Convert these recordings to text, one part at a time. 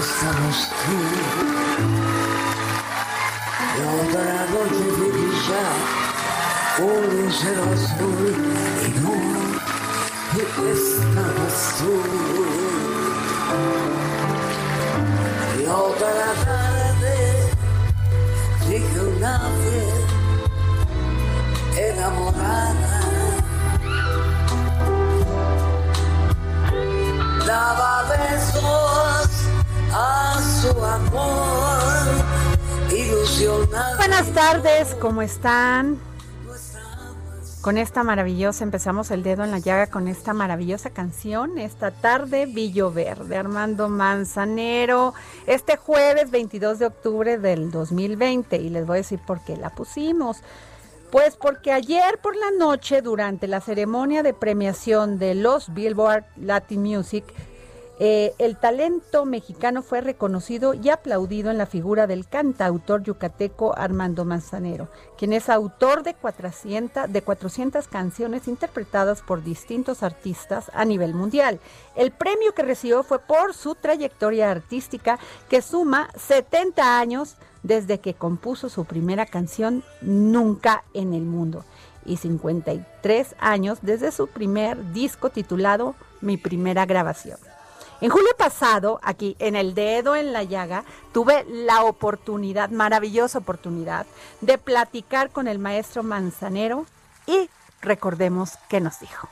Estamos tú. Y otra noche de brilla, un cielo azul y no, y estamos tú. Y otra tarde, dije una vez, enamorada. Su amor, ilusionada. Buenas tardes, ¿cómo están? Con esta maravillosa, empezamos el dedo en la llaga con esta maravillosa canción, esta tarde, Villo Verde, Armando Manzanero, este jueves 22 de octubre del 2020, y les voy a decir por qué la pusimos. Pues porque ayer por la noche, durante la ceremonia de premiación de los Billboard Latin Music, eh, el talento mexicano fue reconocido y aplaudido en la figura del cantautor yucateco Armando Manzanero, quien es autor de 400, de 400 canciones interpretadas por distintos artistas a nivel mundial. El premio que recibió fue por su trayectoria artística que suma 70 años desde que compuso su primera canción Nunca en el Mundo y 53 años desde su primer disco titulado Mi primera grabación. En julio pasado, aquí en el dedo en la llaga, tuve la oportunidad, maravillosa oportunidad, de platicar con el maestro Manzanero y recordemos qué nos dijo.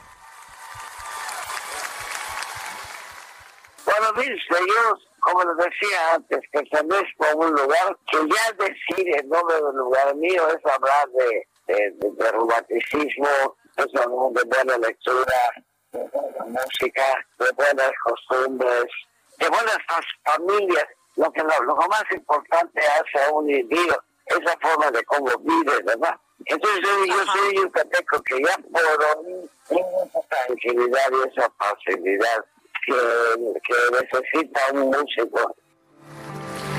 Bueno, mis yo, como les decía antes, pertenezco a un lugar que ya decir el nombre del lugar mío es hablar de, de, de, de romanticismo, es hablar de buena lectura, de buena música, de buenas costumbres, de buenas familias. Lo que lo, lo más importante hace a un individuo es la forma de cómo vive, ¿verdad? Entonces yo, yo soy yucateco que ya por esa tranquilidad y esa facilidad que, que necesita un músico.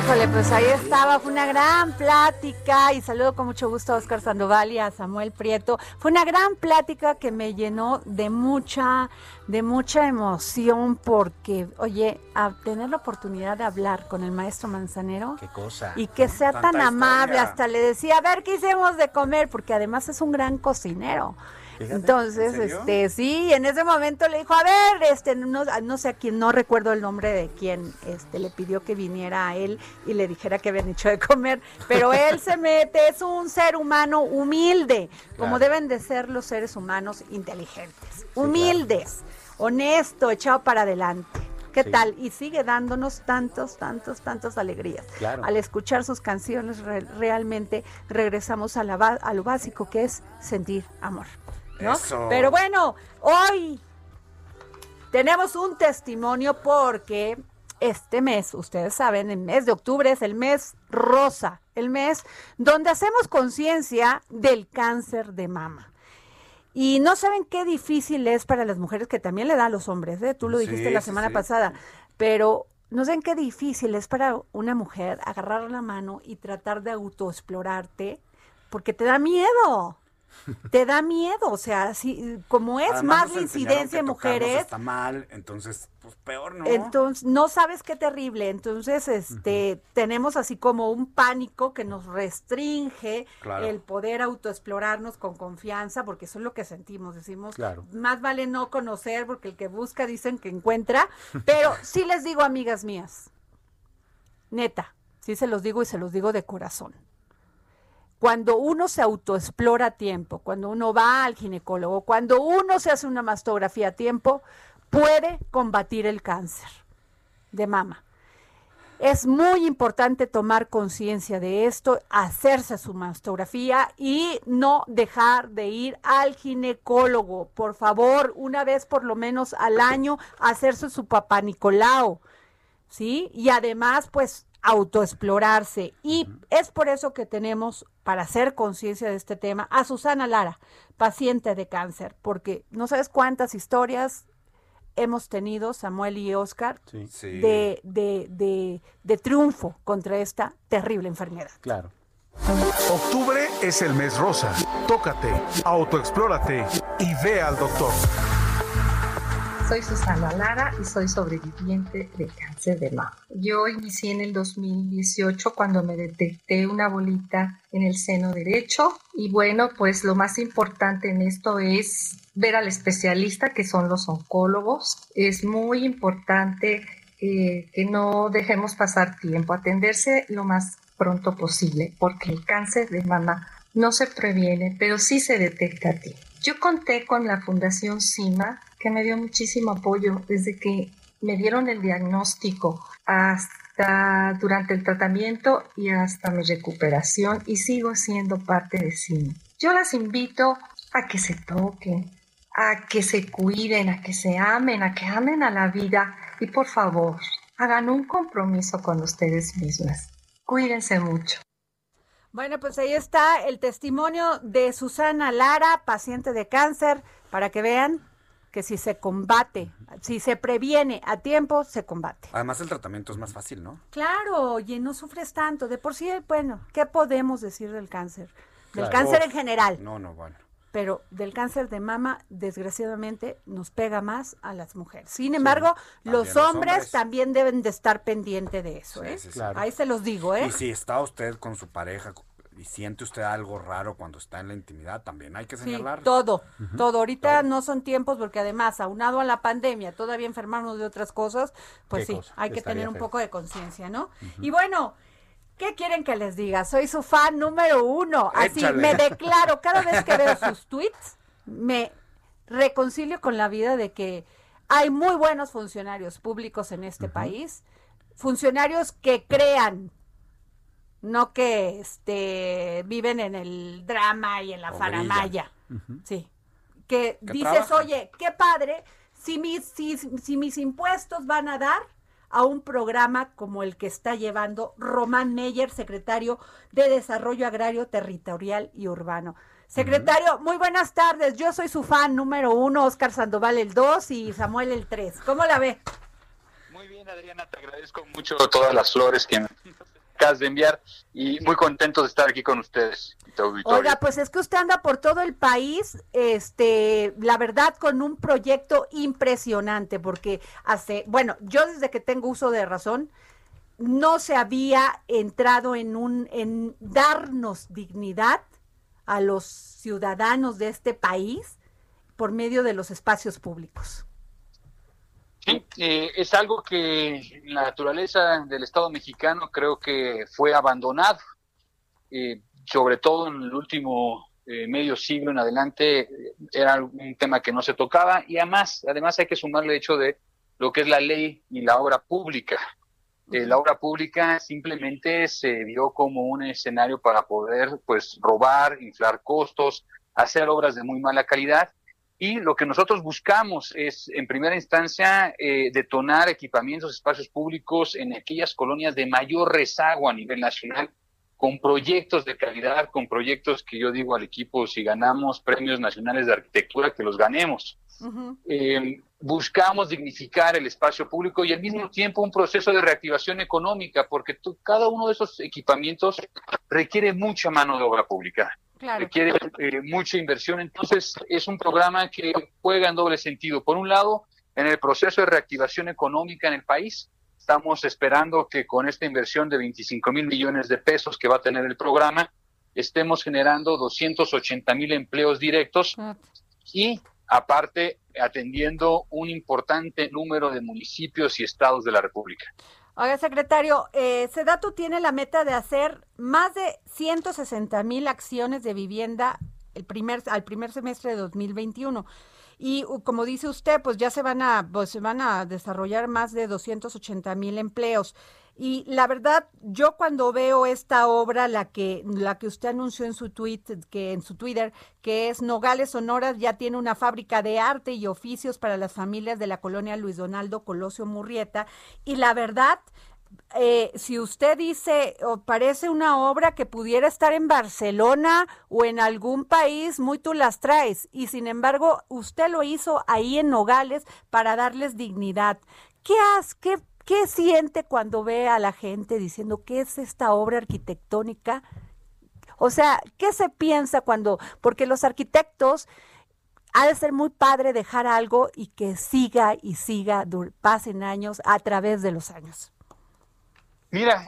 Híjole, pues ahí estaba, fue una gran plática y saludo con mucho gusto a Oscar Sandoval y a Samuel Prieto. Fue una gran plática que me llenó de mucha, de mucha emoción porque, oye, a tener la oportunidad de hablar con el maestro Manzanero Qué cosa. y que sea tan amable, hasta le decía, a ver, ¿qué hicimos de comer? Porque además es un gran cocinero. Fíjate, Entonces, este, sí, en ese momento le dijo, a ver, este, no, no sé a quién, no recuerdo el nombre de quién, este, le pidió que viniera a él y le dijera que habían hecho de comer, pero él se mete, es un ser humano humilde, como deben de ser los seres humanos inteligentes, humildes, honesto, echado para adelante. ¿Qué Sí. tal? Y sigue dándonos tantos, tantos, tantos alegrías. Claro. Al escuchar sus canciones, re- realmente regresamos a, la a lo básico que es sentir amor. ¿No? Eso. Pero bueno, hoy tenemos un testimonio porque este mes, ustedes saben, el mes de octubre es el mes rosa, el mes donde hacemos conciencia del cáncer de mama. Y no saben qué difícil es para las mujeres, que también le da a los hombres, ¿eh? tú lo Sí, dijiste la semana sí. pasada, pero no sé qué difícil es para una mujer agarrar la mano y tratar de autoexplorarte porque te da miedo. Te da miedo, o sea, si, como es más la incidencia en mujeres. Está mal, entonces, pues peor, ¿no? Entonces, no sabes qué terrible. Entonces, este, tenemos así como un pánico que nos restringe el poder autoexplorarnos con confianza, porque eso es lo que sentimos. Decimos, más vale no conocer, porque el que busca dicen que encuentra. Pero sí les digo, amigas mías, neta, sí se los digo y se los digo de corazón cuando uno se autoexplora a tiempo, cuando uno va al ginecólogo, cuando uno se hace una mastografía a tiempo, puede combatir el cáncer de mama. Es muy importante tomar conciencia de esto, hacerse su mastografía y no dejar de ir al ginecólogo. Por favor, una vez por lo menos al año, hacerse su papá Nicolau. ¿Sí? Y además, pues autoexplorarse. Y es por eso que tenemos, para hacer conciencia de este tema, a Susana Lara, paciente de cáncer, porque no sabes cuántas historias hemos tenido, Samuel y Oscar, De, de, de, de triunfo contra esta terrible enfermedad. Claro. Octubre es el mes rosa. Tócate, autoexplórate y ve al doctor. Soy Susana Lara y soy sobreviviente de cáncer de mama. Yo inicié en el 2018 cuando me detecté una bolita en el seno derecho y bueno, pues lo más importante en esto es ver al especialista que son los oncólogos. Es muy importante eh, que no dejemos pasar tiempo, atenderse lo más pronto posible porque el cáncer de mama no se previene, pero sí se detecta a ti. Yo conté con la Fundación CIMA que me dio muchísimo apoyo desde que me dieron el diagnóstico hasta durante el tratamiento y hasta mi recuperación y sigo siendo parte de CIMA. Yo las invito a que se toquen, a que se cuiden, a que se amen, a que amen a la vida y por favor, hagan un compromiso con ustedes mismas. Cuídense mucho. Bueno, pues ahí está el testimonio de Susana Lara, paciente de cáncer, para que vean que si se combate, si se previene a tiempo, se combate. Además el tratamiento es más fácil, ¿no? Claro, oye, no sufres tanto. De por sí, bueno, ¿qué podemos decir del cáncer? Del cáncer en general. No, no, bueno. Pero del cáncer de mama, desgraciadamente, nos pega más a las mujeres. Sin embargo, los, hombres también deben de estar pendientes de eso, ¿eh? Ahí se los digo, ¿eh? Y si está usted con su pareja, y siente usted algo raro cuando está en la intimidad, también hay que señalar. Sí, todo, todo. Ahorita no son tiempos porque además, aunado a la pandemia, todavía enfermarnos de otras cosas, pues sí, hay que tener un poco de conciencia, ¿no? Y bueno, ¿Qué quieren que les diga? Soy su fan número uno. Así me declaro. Cada vez que veo sus tweets, me reconcilio con la vida de que hay muy buenos funcionarios públicos en este país. Funcionarios que crean no que este viven en el drama y en la faramaya. Sí. Que, dices, oye, qué padre, si mis, si, si mis impuestos van a dar a un programa como el que está llevando Román Meyer, secretario de Desarrollo Agrario Territorial y Urbano. Secretario, muy buenas tardes. Yo soy su fan número uno, Oscar Sandoval el dos y Samuel el tres. ¿Cómo la ve? Muy bien, Adriana, te agradezco mucho todas las flores que me de enviar y muy contento de estar aquí con ustedes. Oiga, pues es que usted anda por todo el país, este, la verdad, con un proyecto impresionante, porque hace, bueno, yo desde que tengo uso de razón, no se había entrado en un, en darnos dignidad a los ciudadanos de este país por medio de los espacios públicos. Sí, eh, es algo que la naturaleza del Estado mexicano creo que fue abandonado, eh, sobre todo en el último eh, medio siglo en adelante, era un tema que no se tocaba y además, además hay que sumarle el hecho de lo que es la ley y la obra pública. la obra pública simplemente se vio como un escenario para poder pues robar, inflar costos, hacer obras de muy mala calidad y lo que nosotros buscamos es, en primera instancia, eh, detonar equipamientos, espacios públicos en aquellas colonias de mayor rezago a nivel nacional, con proyectos de calidad, con proyectos que yo digo al equipo, si ganamos premios nacionales de arquitectura, que los ganemos. Eh, buscamos dignificar el espacio público y al mismo tiempo un proceso de reactivación económica, porque cada uno de esos equipamientos requiere mucha mano de obra pública, requiere eh, mucha inversión. Entonces, es un programa que juega en doble sentido. Por un lado, en el proceso de reactivación económica en el país, estamos esperando que con esta inversión de 25 mil millones de pesos que va a tener el programa, estemos generando 280 mil empleos directos y aparte atendiendo un importante número de municipios y estados de la República. Oiga, secretario, eh, Sedatu tiene la meta de hacer más de 160 mil acciones de vivienda el primer, al primer semestre de 2021. Y como dice usted, pues ya se van a, pues se van a desarrollar más de 280 mil empleos. Y la verdad, yo cuando veo esta obra, la que, la que usted anunció en su tweet, que en su Twitter, que es Nogales Sonora, ya tiene una fábrica de arte y oficios para las familias de la colonia Luis Donaldo Colosio Murrieta. Y la verdad, eh, si usted dice o parece una obra que pudiera estar en Barcelona o en algún país, muy tú las traes. Y sin embargo, usted lo hizo ahí en Nogales para darles dignidad. ¿Qué, has, qué ¿Qué siente cuando ve a la gente diciendo qué es esta obra arquitectónica? O sea, ¿qué se piensa cuando, porque los arquitectos ha de ser muy padre dejar algo y que siga y siga, pasen años a través de los años? Mira,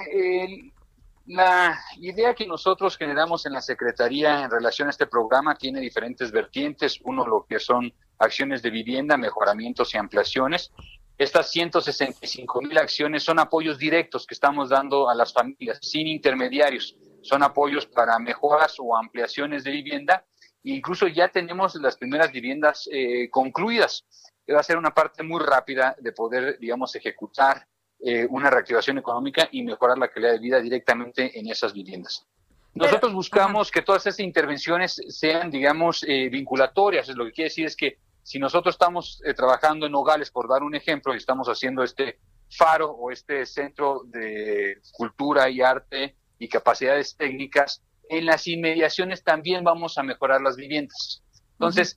la idea que nosotros generamos en la Secretaría en relación a este programa tiene diferentes vertientes. Uno, lo que son acciones de vivienda, mejoramientos y ampliaciones. Estas 165 mil acciones son apoyos directos que estamos dando a las familias, sin intermediarios. Son apoyos para mejoras o ampliaciones de vivienda. incluso ya tenemos las primeras viviendas eh, concluidas. Va a ser una parte muy rápida de poder, digamos, ejecutar eh, una reactivación económica y mejorar la calidad de vida directamente en esas viviendas. Nosotros buscamos que todas esas intervenciones sean, digamos, eh, vinculatorias. Lo que quiere decir es que si nosotros estamos eh, trabajando en Nogales, por dar un ejemplo, y estamos haciendo este faro o este centro de cultura y arte y capacidades técnicas, en las inmediaciones también vamos a mejorar las viviendas. Entonces,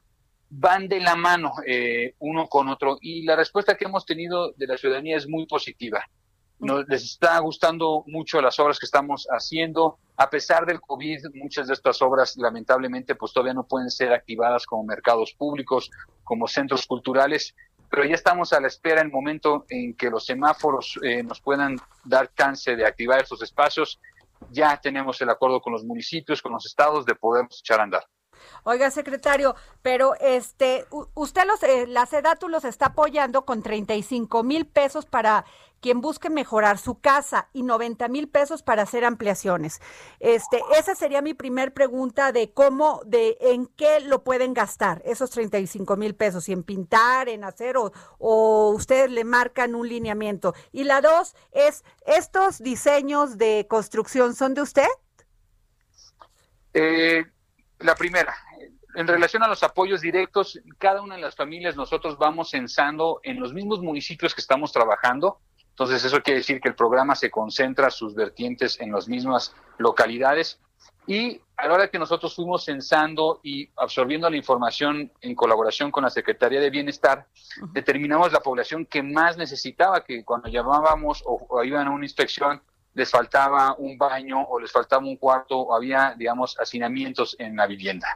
van de la mano eh, uno con otro y la respuesta que hemos tenido de la ciudadanía es muy positiva. Nos, les está gustando mucho las obras que estamos haciendo. A pesar del COVID, muchas de estas obras lamentablemente pues todavía no pueden ser activadas como mercados públicos, como centros culturales, pero ya estamos a la espera en el momento en que los semáforos eh, nos puedan dar chance de activar estos espacios. Ya tenemos el acuerdo con los municipios, con los estados de poder echar a andar. Oiga, secretario, pero este, usted los, eh, la SEDATU los está apoyando con 35 mil pesos para quien busque mejorar su casa y 90 mil pesos para hacer ampliaciones. Este, esa sería mi primer pregunta de cómo, de en qué lo pueden gastar esos 35 mil pesos, si en pintar, en hacer o, o ustedes le marcan un lineamiento. Y la dos es, ¿estos diseños de construcción son de usted? Eh, la primera, en relación a los apoyos directos, cada una de las familias nosotros vamos censando en los mismos municipios que estamos trabajando. Entonces eso quiere decir que el programa se concentra sus vertientes en las mismas localidades y a la hora que nosotros fuimos censando y absorbiendo la información en colaboración con la Secretaría de Bienestar, determinamos la población que más necesitaba, que cuando llamábamos o, o iban a una inspección les faltaba un baño o les faltaba un cuarto o había, digamos, hacinamientos en la vivienda.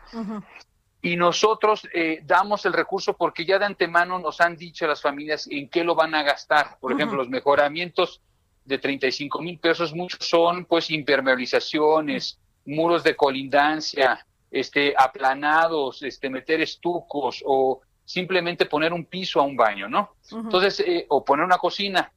Y nosotros eh, damos el recurso porque ya de antemano nos han dicho las familias en qué lo van a gastar. Por ejemplo, los mejoramientos de 35 mil pesos, muchos son pues impermeabilizaciones, muros de colindancia, este, aplanados, este, meter estucos o simplemente poner un piso a un baño, ¿no? Entonces, eh, o poner una cocina.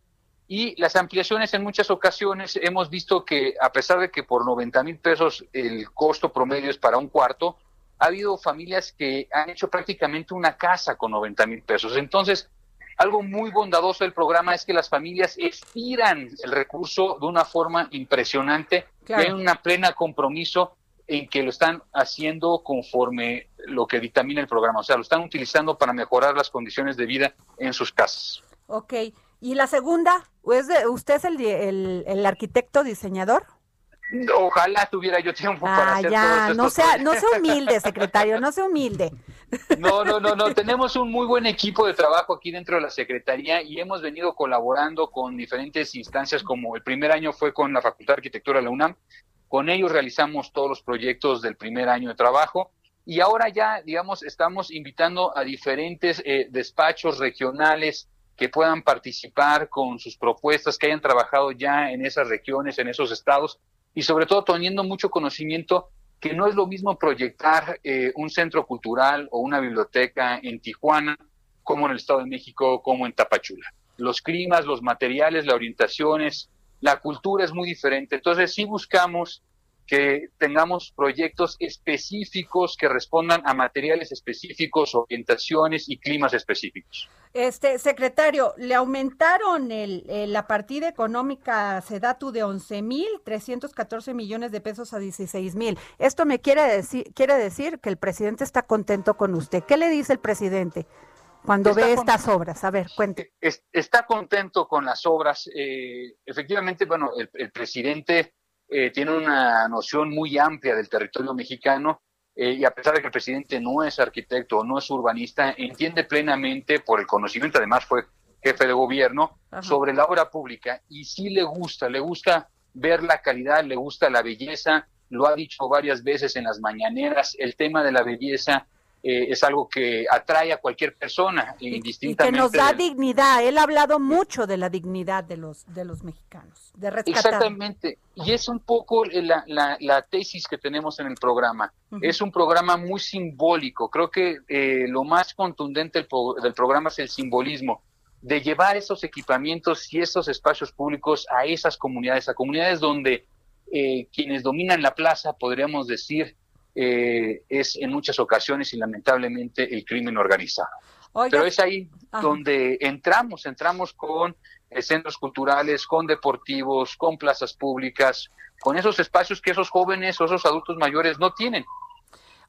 Y las ampliaciones en muchas ocasiones hemos visto que a pesar de que por 90 mil pesos el costo promedio es para un cuarto, ha habido familias que han hecho prácticamente una casa con 90 mil pesos. Entonces, algo muy bondadoso del programa es que las familias estiran el recurso de una forma impresionante, claro. hay un plena compromiso en que lo están haciendo conforme lo que dictamina el programa, o sea, lo están utilizando para mejorar las condiciones de vida en sus casas. Ok, ¿Y la segunda? ¿Usted es el, el, arquitecto diseñador? Ojalá tuviera yo tiempo para ah, hacer ya, todo no sea, no sea humilde, secretario, no sea humilde. No, no, no, no. Tenemos un muy buen equipo de trabajo aquí dentro de la Secretaría y hemos venido colaborando con diferentes instancias, como el primer año fue con la Facultad de Arquitectura de la UNAM. Con ellos realizamos todos los proyectos del primer año de trabajo y ahora ya, digamos, estamos invitando a diferentes eh, despachos regionales que puedan participar con sus propuestas, que hayan trabajado ya en esas regiones, en esos estados y sobre todo teniendo mucho conocimiento que no es lo mismo proyectar eh, un centro cultural o una biblioteca en Tijuana como en el Estado de México, como en Tapachula. Los climas, los materiales, las orientaciones, la cultura es muy diferente. Entonces sí buscamos que tengamos proyectos específicos que respondan a materiales específicos, orientaciones y climas específicos. Este secretario, le aumentaron el, la partida económica SEDATU de 11.314 millones de pesos a 16.000. Esto me quiere decir, quiere decir que el presidente está contento con usted. ¿Qué le dice el presidente cuando ve estas obras? A ver, cuente. está contento con las obras. Eh, efectivamente, bueno, el, presidente eh, tiene una noción muy amplia del territorio mexicano eh, y a pesar de que el presidente no es arquitecto o no es urbanista, entiende plenamente, por el conocimiento, además fue jefe de gobierno, sobre la obra pública y sí le gusta, le gusta ver la calidad, le gusta la belleza, lo ha dicho varias veces en las mañaneras, el tema de la belleza eh, es algo que atrae a cualquier persona, indistintamente. Y que nos da dignidad. Él ha hablado mucho de la dignidad de los, de los mexicanos, de rescatar. Exactamente. Y es un poco la, la, tesis que tenemos en el programa. Es un programa muy simbólico. Creo que eh, lo más contundente del, programa es el simbolismo de llevar esos equipamientos y esos espacios públicos a esas comunidades, a comunidades donde eh, quienes dominan la plaza, podríamos decir, eh, es en muchas ocasiones y lamentablemente el crimen organizado. Pero es ahí donde entramos, entramos con eh, centros culturales, con deportivos, con plazas públicas, con esos espacios que esos jóvenes o esos adultos mayores no tienen.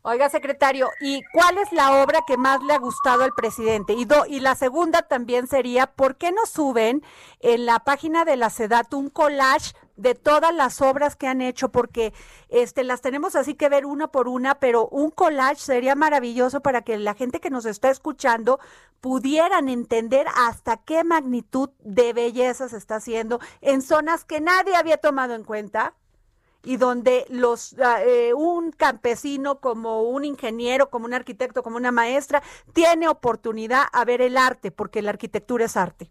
Oiga, secretario, ¿y cuál es la obra que más le ha gustado al presidente? Y, y la segunda también sería, ¿por qué no suben en la página de la SEDAT un collage de todas las obras que han hecho? Porque este, las tenemos así que ver una por una, pero un collage sería maravilloso para que la gente que nos está escuchando pudieran entender hasta qué magnitud de belleza se está haciendo en zonas que nadie había tomado en cuenta y donde los ah, eh, un campesino como un ingeniero, como un arquitecto, como una maestra tiene oportunidad a ver el arte, porque la arquitectura es arte.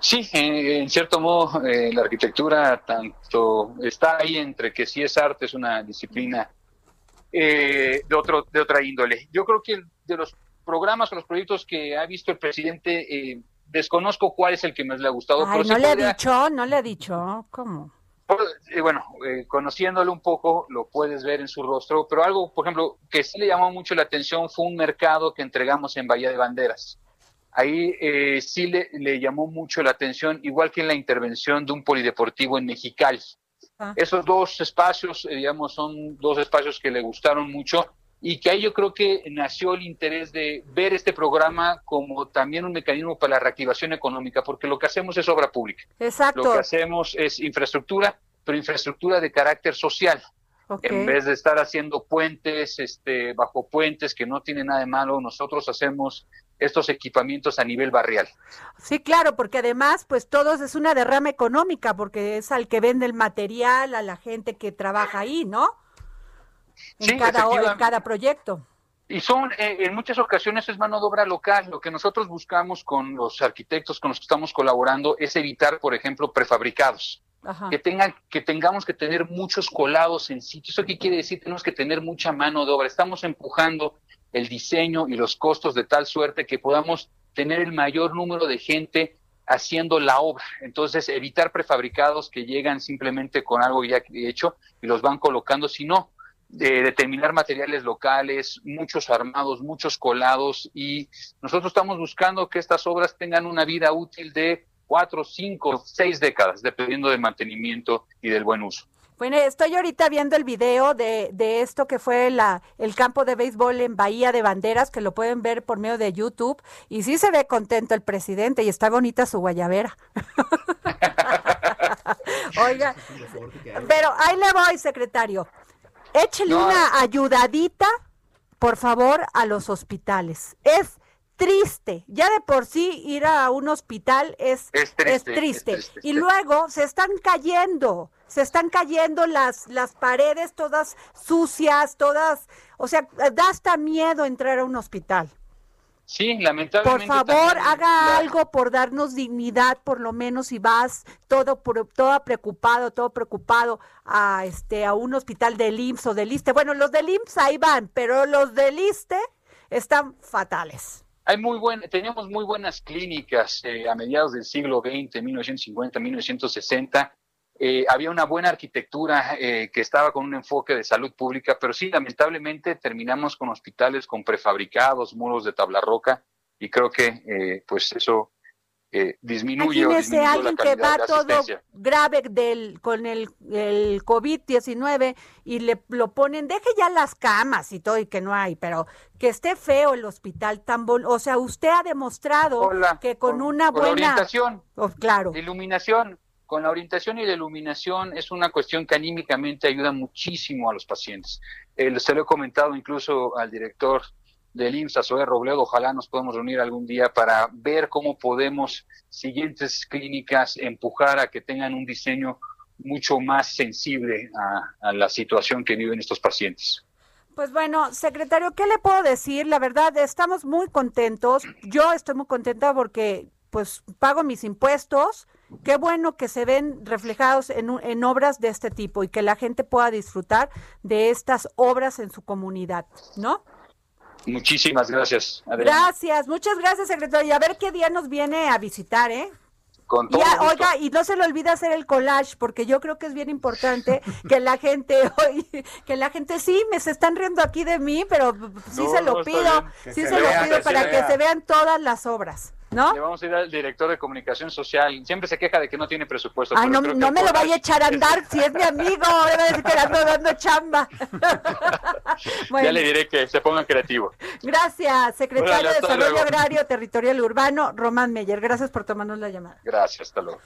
Sí, en, cierto modo eh, la arquitectura tanto está ahí entre que sí es arte, es una disciplina eh, de otro de otra índole. Yo creo que de los programas o los proyectos que ha visto el presidente desconozco cuál es el que más le ha gustado. Ay, no le ha dicho, no le ha dicho, ¿cómo? bueno, eh, conociéndolo un poco, lo puedes ver en su rostro, pero algo, por ejemplo, que sí le llamó mucho la atención fue un mercado que entregamos en Bahía de Banderas. Ahí eh, sí le, le, llamó mucho la atención, igual que en la intervención de un polideportivo en Mexicali. Ah. Esos dos espacios, eh, digamos, son dos espacios que le gustaron mucho y que ahí yo creo que nació el interés de ver este programa como también un mecanismo para la reactivación económica, porque lo que hacemos es obra pública. Exacto. Lo que hacemos es infraestructura, pero infraestructura de carácter social. En vez de estar haciendo puentes, este, bajo puentes que no tienen nada de malo, nosotros hacemos estos equipamientos a nivel barrial. Sí, claro, porque además, pues todo es una derrama económica, porque es al que vende el material, a la gente que trabaja ahí, ¿no? en, cada, cada proyecto. Y son, eh, en muchas ocasiones es mano de obra local. Lo que nosotros buscamos con los arquitectos con los que estamos colaborando es evitar, por ejemplo, prefabricados. Que, tengan, que tengamos que tener muchos colados en sitio. ¿Eso qué quiere decir? Tenemos que tener mucha mano de obra. Estamos empujando el diseño y los costos de tal suerte que podamos tener el mayor número de gente haciendo la obra. Entonces, evitar prefabricados que llegan simplemente con algo ya hecho y los van colocando, sino de determinar materiales locales, muchos armados, muchos colados y nosotros estamos buscando que estas obras tengan una vida útil de cuatro, cinco, seis décadas, dependiendo del mantenimiento y del buen uso. Bueno, estoy ahorita viendo el video de, de esto que fue la, el campo de béisbol en Bahía de Banderas, que lo pueden ver por medio de YouTube, y sí se ve contento el presidente y está bonita su guayabera. Oiga, pero ahí le voy, secretario. Échele una ayudadita por favor, a los hospitales. Es triste. Ya de por sí ir a un hospital es, Es triste, es triste. triste, Y luego se están cayendo, se están cayendo las, las paredes todas sucias, todas, o sea, da hasta miedo entrar a un hospital. Sí, Por lamentablemente. favor, también haga la- algo por darnos dignidad, por lo menos si vas todo por- todo preocupado, todo preocupado a este a un hospital del IMSS o del ISTE. Bueno, los del IMSS ahí van, pero los del ISTE están fatales. Hay muy buen, teníamos muy buenas clínicas eh, a mediados del siglo XX, 1950, 1960. Eh, había una buena arquitectura eh, que estaba con un enfoque de salud pública, pero sí, lamentablemente terminamos con hospitales con prefabricados, muros de tabla roca, y creo que eh, pues eso eh, disminuye Imagínese disminuyó la alguien que va todo grave del, con el, el COVID-19 y le lo ponen, deje ya las camas y todo y que no hay, pero que esté feo el hospital tan bon, o sea, usted ha demostrado Hola, que con, una con buena orientación. Oh, claro. Iluminación. Con la orientación y la iluminación es una cuestión que anímicamente ayuda muchísimo a los pacientes. Eh, se lo he comentado incluso al director del IMSS, Zoe Robledo, ojalá nos podamos reunir algún día para ver cómo podemos, siguientes clínicas, empujar a que tengan un diseño mucho más sensible a, a la situación que viven estos pacientes. Pues bueno, secretario, ¿qué le puedo decir? La verdad, estamos muy contentos. Yo estoy muy contenta porque pues pago mis impuestos. Qué bueno que se ven reflejados en, un- en obras de este tipo y que la gente pueda disfrutar de estas obras en su comunidad, ¿no? Muchísimas gracias, Adriana. Gracias, muchas gracias, secretario. Y a ver qué día nos viene a visitar, ¿eh? Con Y todo a- gusto. oiga, y no se le olvide hacer el collage, porque yo creo que es bien importante que la gente, oye, que la gente sí, me se están riendo aquí de mí, pero sí No, se lo no, pido, sí se se, vea, lo pido que se para que se vean todas las obras, ¿no? Le vamos a ir al director de comunicación social. Siempre se queja de que no tiene presupuesto. Ay, no, no me lo vaya a echar a andar, si es mi amigo, ahora va a decir que le ando dando chamba. Ya le diré que se pongan creativos. Gracias, secretario de Desarrollo luego. Agrario, Territorial Urbano, Román Meyer. Gracias por tomarnos la llamada. Gracias, hasta luego.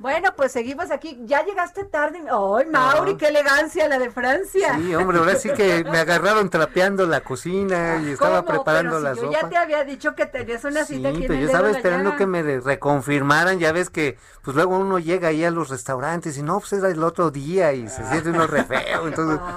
Bueno, pues seguimos aquí. Ya llegaste tarde. ¡Ay, Mauri, qué elegancia la de Francia! Sí, hombre, ahora sí que me agarraron trapeando la cocina y estaba ¿Cómo? preparando Pero la si yo sopa. ya te había dicho que tenías una Sí, cita aquí en pero el yo estaba la esperando que me re- reconfirmaran, ya ves que pues luego uno llega ahí a los restaurantes y no, pues era el otro día y se siente uno re feo, entonces qué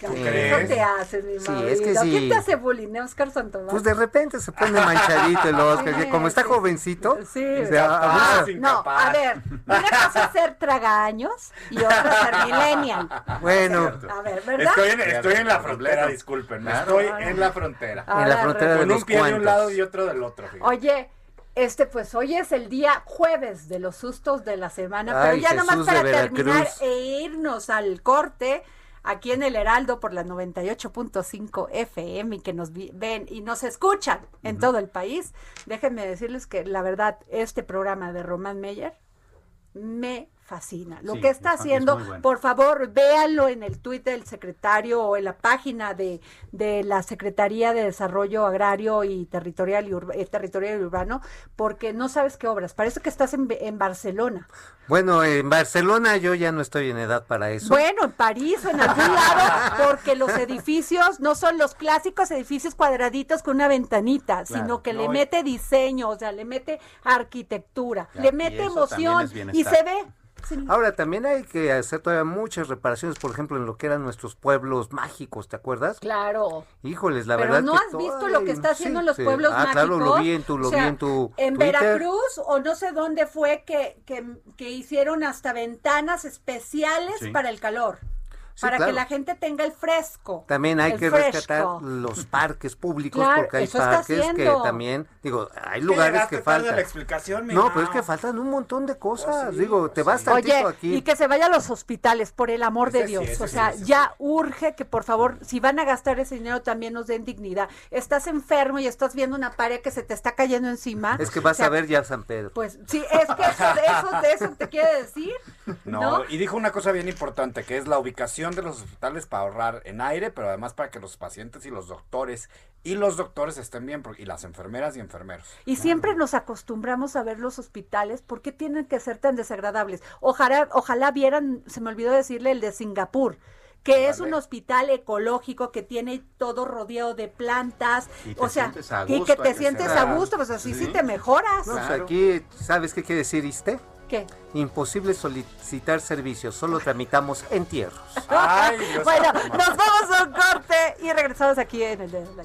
¿Tú bonito crees? te haces, mi Sí, es que ¿Quién te hace bullying, eh, Oscar Santoval? pues de repente se pone manchadito el Oscar, Sí, como está sí. jovencito, Sí. o sea, abusa. No, a ver, una cosa es ser tragaños y otra ser millennial. Bueno, A ver, ¿verdad? Estoy en, estoy en la frontera, discúlpenme. Estoy en la frontera. A en la frontera de Con un pie de un lado y otro del otro. fíjate. Oye, este, pues hoy es el día jueves de los sustos de la semana, pero ya nomás Jesús para de terminar e irnos al corte aquí en el Heraldo por la 98.5 FM y que nos ven y nos escuchan en todo el país. Déjenme decirles que la verdad este programa de Román Meyer me fascina. Lo Sí, que está es fa- es haciendo, bueno. por favor, véanlo en el tuit del secretario o en la página de, de la Secretaría de Desarrollo Agrario y Territorial y, Urba- eh, Territorial y Urbano, porque no sabes qué obras. Parece que estás en, en Barcelona. Bueno, en Barcelona yo ya no estoy en edad para eso. Bueno, en París o en algún lado, porque los edificios no son los clásicos edificios cuadraditos con una ventanita, Claro, sino que no, le mete diseño, o sea, le mete arquitectura, le mete emoción y se ve. Sí. Ahora también hay que hacer todavía muchas reparaciones, por ejemplo, en lo que eran nuestros pueblos mágicos, ¿te acuerdas? Claro. Híjoles, la Pero verdad no que has visto lo que está haciendo sí, en los sí. pueblos ah, mágicos. claro, lo vi en tu, lo O sea, vi en tu En Twitter. Veracruz o no sé dónde fue que, que, que hicieron hasta ventanas especiales Sí. para el calor. Sí, para claro. que la gente tenga el fresco. También hay que fresco. rescatar los parques públicos Claro, porque hay parques que también, digo, hay lugares que faltan. la explicación, no, pero es que faltan un montón de cosas. digo, te vas tantito Oye, aquí. y que se vaya a los hospitales, por el amor de Ese sí, Dios. o sí, sea, ya urge que por favor, si van a gastar ese dinero, también nos den dignidad. Estás enfermo y estás viendo una pared que se te está cayendo encima. Es que vas o sea, a ver ya San Pedro. Pues sí, es que eso, eso, te quiere decir. No, ¿No? y dijo una cosa bien importante, que es la ubicación de los hospitales para ahorrar en aire, pero además para que los pacientes y los doctores y los doctores estén bien, porque- y las enfermeras y enfermeros. Y siempre nos acostumbramos a ver los hospitales, ¿por qué tienen que ser tan desagradables? Ojalá, ojalá vieran, se me olvidó decirle el de Singapur, que es un hospital ecológico que tiene todo rodeado de plantas, Y te o sea, sientes a y que te sientes a gusto, pues así sí, te mejoras. No, pues aquí, ¿sabes qué quiere decir ISTE? ¿Qué? Imposible solicitar servicios, solo tramitamos entierros. bueno, nos vamos a un corte y regresamos aquí en el de la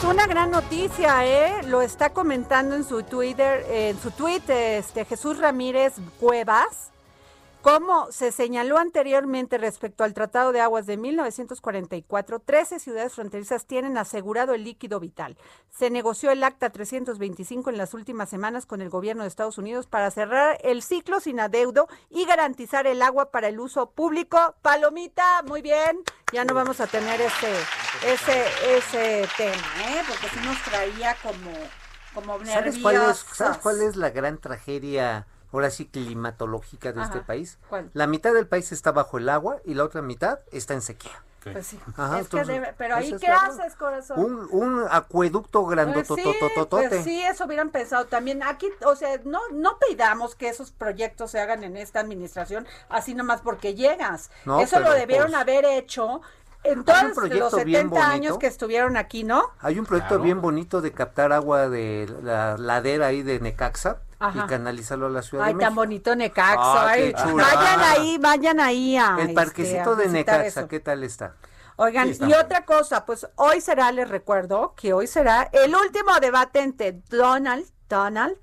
Pues una gran noticia, ¿eh? Lo está comentando en su Twitter, en su tweet, este Jesús Ramírez Cuevas. Como se señaló anteriormente respecto al Tratado de Aguas de 1944, 13 ciudades fronterizas tienen asegurado el líquido vital. Se negoció el Acta 325 en las últimas semanas con el gobierno de Estados Unidos para cerrar el ciclo sin adeudo y garantizar el agua para el uso público. Palomita, muy bien. Ya no vamos a tener ese ese ese tema, ¿eh? Porque sí nos traía como como ¿Sabes cuál, es. ¿Sabes cuál es la gran tragedia, ahora sí, climatológica de Ajá, este país? ¿cuál? La mitad del país está bajo el agua y la otra mitad está en sequía. Pues sí. Ajá, es que entonces, debe- pero ahí qué haces, corazón. Un, un acueducto Pues sí, grandototototote. pues sí, eso hubieran pensado también. Aquí, o sea, no, no pidamos que esos proyectos se hagan en esta administración así nomás porque llegas. No, eso lo pero, debieron pues, haber hecho en todos los proyecto 70 bien bonito. años que estuvieron aquí, ¿no? Hay un proyecto bien bonito de captar agua de la ladera ahí de Necaxa Ajá. y canalizarlo a la Ciudad Ay, de tan México. bonito Necaxa. Ah, ay, vayan ahí, vayan ahí a, El este, parquecito de Necaxa, eso. ¿qué tal está? Oigan, Sí, y otra cosa, pues hoy será, les recuerdo, que hoy será el último debate entre Donald, Donald